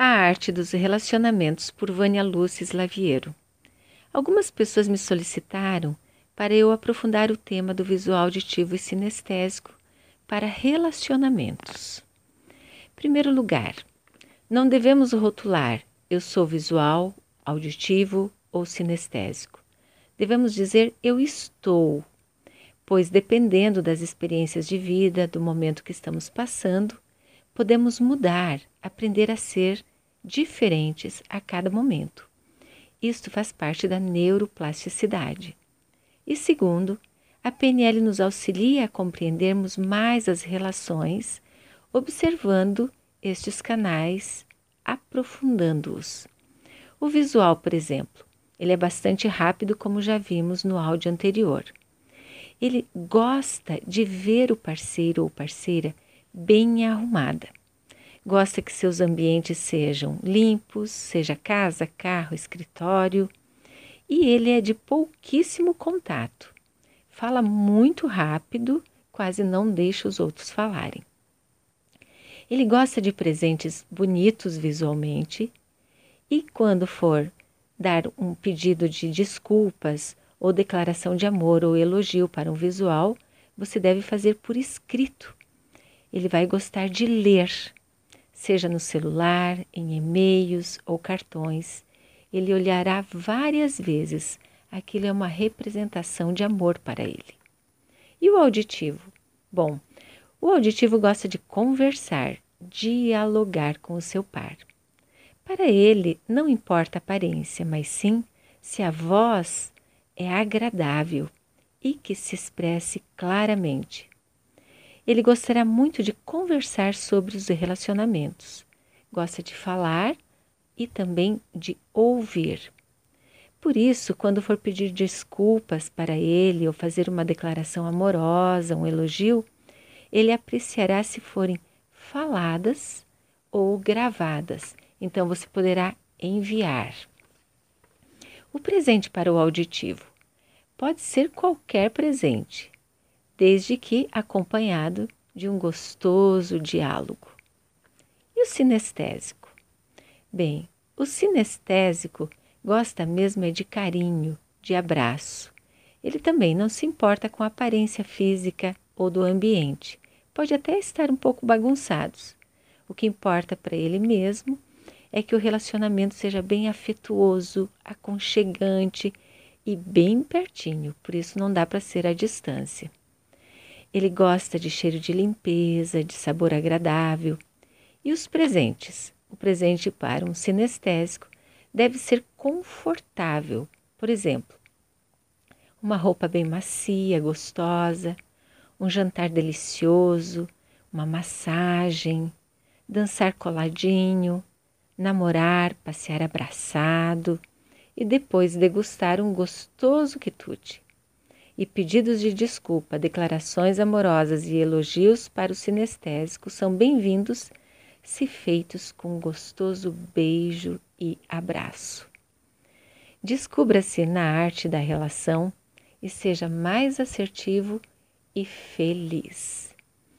A Arte dos Relacionamentos por Vânia Lúcia Slaviero. Algumas pessoas me solicitaram para eu aprofundar o tema do visual auditivo e sinestésico para relacionamentos. Primeiro lugar, não devemos rotular eu sou visual, auditivo ou sinestésico. Devemos dizer eu estou, pois dependendo das experiências de vida, do momento que estamos passando, podemos mudar, aprender a ser diferentes a cada momento. Isto faz parte da neuroplasticidade. E segundo, a PNL nos auxilia a compreendermos mais as relações, observando estes canais, aprofundando-os. O visual, por exemplo, ele é bastante rápido, como já vimos no áudio anterior. Ele gosta de ver o parceiro ou parceira bem arrumada. Gosta que seus ambientes sejam limpos, seja casa, carro, escritório. E ele é de pouquíssimo contato. Fala muito rápido, quase não deixa os outros falarem. Ele gosta de presentes bonitos visualmente e quando for dar um pedido de desculpas ou declaração de amor ou elogio para um visual, você deve fazer por escrito ele vai gostar de ler, seja no celular, em e-mails ou cartões. Ele olhará várias vezes. Aquilo é uma representação de amor para ele. E o auditivo? Bom, o auditivo gosta de conversar, dialogar com o seu par. Para ele, não importa a aparência, mas sim se a voz é agradável e que se expresse claramente. Ele gostará muito de conversar sobre os relacionamentos. Gosta de falar e também de ouvir. Por isso, quando for pedir desculpas para ele ou fazer uma declaração amorosa, um elogio, ele apreciará se forem faladas ou gravadas. Então você poderá enviar. O presente para o auditivo pode ser qualquer presente, desde que acompanhado de um gostoso diálogo. E o sinestésico? Bem, o sinestésico gosta mesmo é de carinho, de abraço. Ele também não se importa com a aparência física ou do ambiente. Pode até estar um pouco bagunçados. O que importa para ele mesmo é que o relacionamento seja bem afetuoso, aconchegante e bem pertinho, por isso não dá para ser à distância. Ele gosta de cheiro de limpeza, de sabor agradável. E os presentes? O presente para um sinestésico deve ser confortável. Por exemplo, uma roupa bem macia, gostosa, um jantar delicioso, uma massagem, dançar coladinho, namorar, passear abraçado e depois degustar um gostoso quitute e pedidos de desculpa, declarações amorosas e elogios para o sinestésico são bem-vindos se feitos com um gostoso beijo e abraço. Descubra-se na arte da relação e seja mais assertivo e feliz.